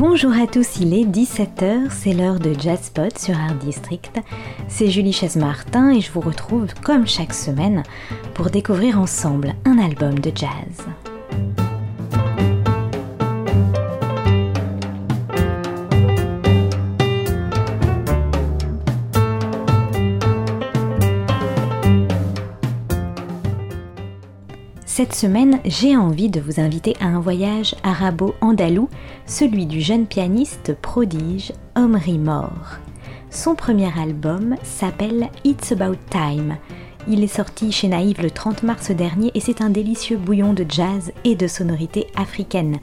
Bonjour à tous, il est 17h, c'est l'heure de Jazzpot sur Art District. C'est Julie Chaise-Martin et je vous retrouve comme chaque semaine pour découvrir ensemble un album de jazz. Cette semaine, j'ai envie de vous inviter à un voyage arabo-andalou, celui du jeune pianiste prodige Omri Moore. Son premier album s'appelle It's About Time il est sorti chez Naïve le 30 mars dernier et c'est un délicieux bouillon de jazz et de sonorités africaines.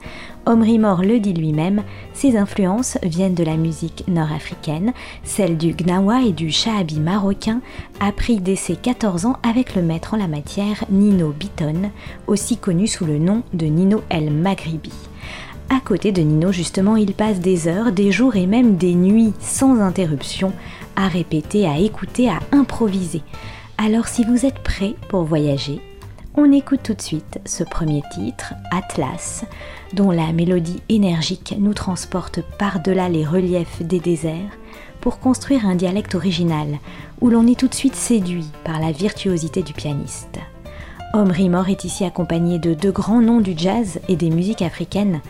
Omri Mor le dit lui-même, ses influences viennent de la musique nord-africaine, celle du gnawa et du shahabi marocain, appris dès ses 14 ans avec le maître en la matière Nino Biton, aussi connu sous le nom de Nino El Maghribi. À côté de Nino, justement, il passe des heures, des jours et même des nuits sans interruption à répéter, à écouter, à improviser. Alors si vous êtes prêts pour voyager, on écoute tout de suite ce premier titre, Atlas, dont la mélodie énergique nous transporte par-delà les reliefs des déserts pour construire un dialecte original où l'on est tout de suite séduit par la virtuosité du pianiste. Omri Mor est ici accompagné de deux grands noms du jazz et des musiques africaines.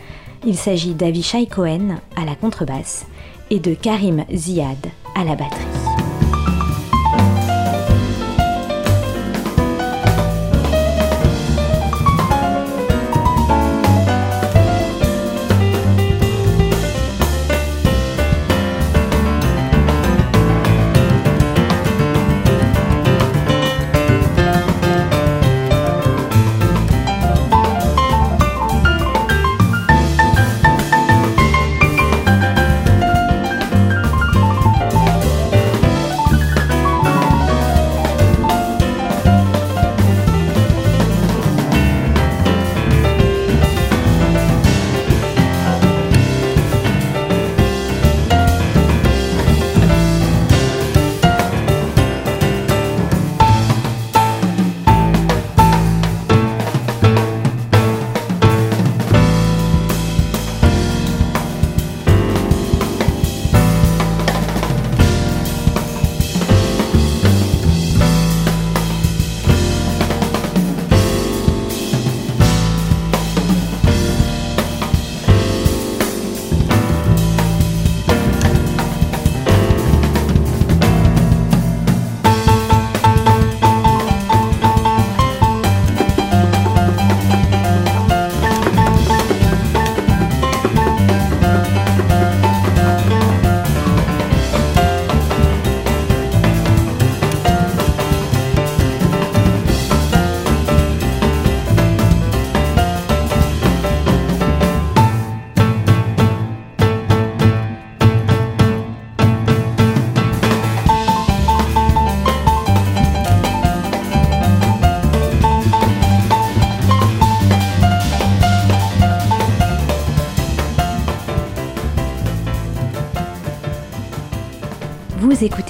Il s'agit d'Avishai Cohen à la contrebasse et de Karim Ziad à la batterie.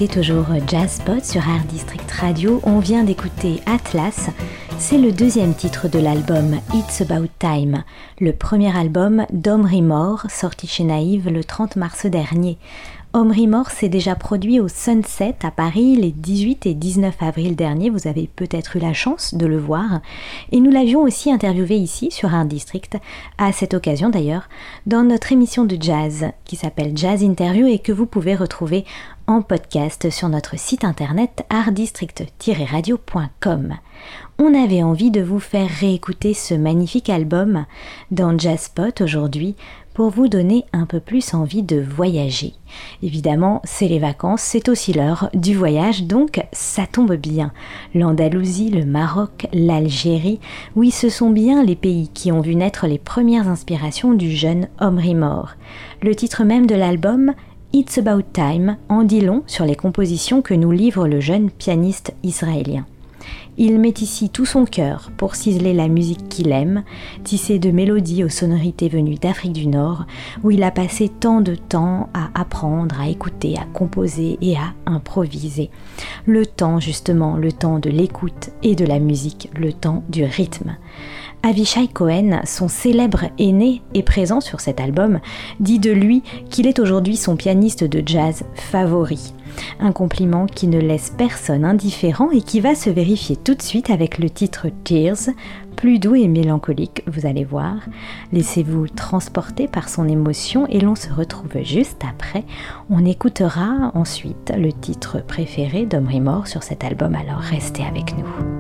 Toujours Jazzpot sur Art District Radio. On vient d'écouter Atlas. C'est le deuxième titre de l'album It's About Time, le premier album d'Omri sorti chez Naïve le 30 mars dernier. Omri s'est déjà produit au Sunset à Paris les 18 et 19 avril dernier, vous avez peut-être eu la chance de le voir, et nous l'avions aussi interviewé ici sur un district, à cette occasion d'ailleurs, dans notre émission de jazz qui s'appelle Jazz Interview et que vous pouvez retrouver en podcast sur notre site internet artdistrict-radio.com. On avait envie de vous faire réécouter ce magnifique album dans Jazzpot aujourd'hui pour vous donner un peu plus envie de voyager. Évidemment, c'est les vacances, c'est aussi l'heure du voyage, donc ça tombe bien. L'Andalousie, le Maroc, l'Algérie, oui, ce sont bien les pays qui ont vu naître les premières inspirations du jeune Omri Mort. Le titre même de l'album, It's About Time, en dit long sur les compositions que nous livre le jeune pianiste israélien. Il met ici tout son cœur pour ciseler la musique qu'il aime, tisser de mélodies aux sonorités venues d'Afrique du Nord, où il a passé tant de temps à apprendre, à écouter, à composer et à improviser. Le temps justement, le temps de l'écoute et de la musique, le temps du rythme. Avishai Cohen, son célèbre aîné et présent sur cet album, dit de lui qu'il est aujourd'hui son pianiste de jazz favori. Un compliment qui ne laisse personne indifférent et qui va se vérifier tout de suite avec le titre Tears, plus doux et mélancolique, vous allez voir. Laissez-vous transporter par son émotion et l'on se retrouve juste après. On écoutera ensuite le titre préféré d'Omri Mort sur cet album, alors restez avec nous.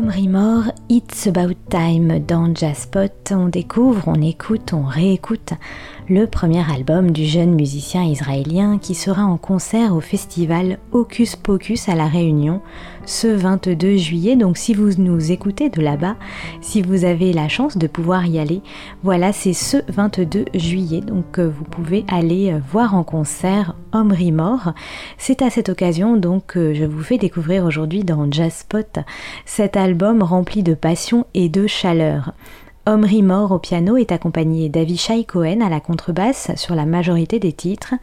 Mort, It's About Time dans Jazzpot. On découvre, on écoute, on réécoute le premier album du jeune musicien israélien qui sera en concert au festival Hocus Pocus à La Réunion ce 22 juillet. Donc si vous nous écoutez de là-bas, si vous avez la chance de pouvoir y aller, voilà, c'est ce 22 juillet. Donc euh, vous pouvez aller euh, voir en concert Omri Mort. C'est à cette occasion donc que je vous fais découvrir aujourd'hui dans Jazz Spot cet album rempli de passion et de chaleur. Omri Mort au piano est accompagné d'Avishai Cohen à la contrebasse sur la majorité des titres,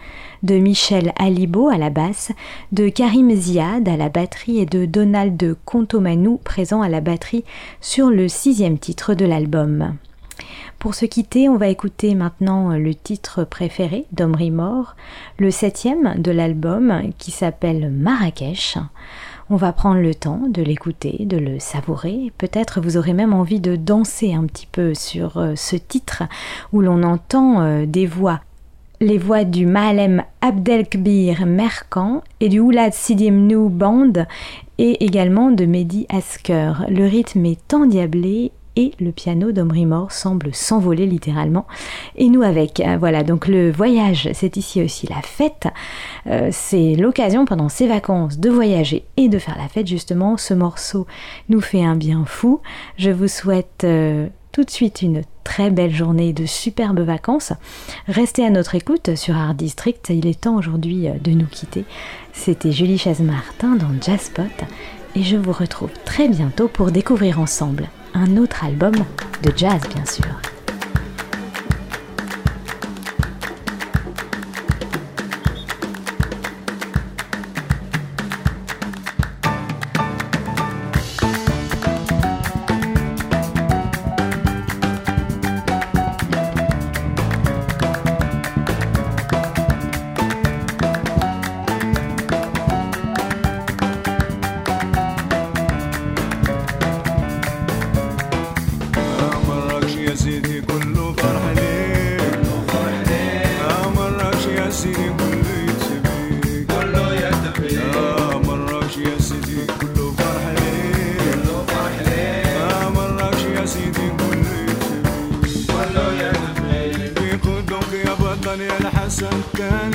de Michel Alibo à la basse, de Karim Ziad à la batterie et de Donald Contomanou présent à la batterie sur le sixième titre de l'album. Pour se quitter, on va écouter maintenant le titre préféré d'Omri Mort, le septième de l'album qui s'appelle Marrakech. On va prendre le temps de l'écouter, de le savourer. Peut-être vous aurez même envie de danser un petit peu sur euh, ce titre où l'on entend euh, des voix. Les voix du Malem Abdelkbir Merkan et du Oulad Sidiemnou Band et également de Mehdi Asker. Le rythme est endiablé et le piano d'Omri Mort semble s'envoler littéralement. Et nous avec. Euh, voilà, donc le voyage, c'est ici aussi la fête. Euh, c'est l'occasion pendant ces vacances de voyager et de faire la fête justement. Ce morceau nous fait un bien fou. Je vous souhaite euh, tout de suite une très belle journée de superbes vacances. Restez à notre écoute sur Art District. Il est temps aujourd'hui de nous quitter. C'était Julie Chaise-Martin dans Jazzpot et je vous retrouve très bientôt pour découvrir ensemble un autre album de jazz bien sûr. some kind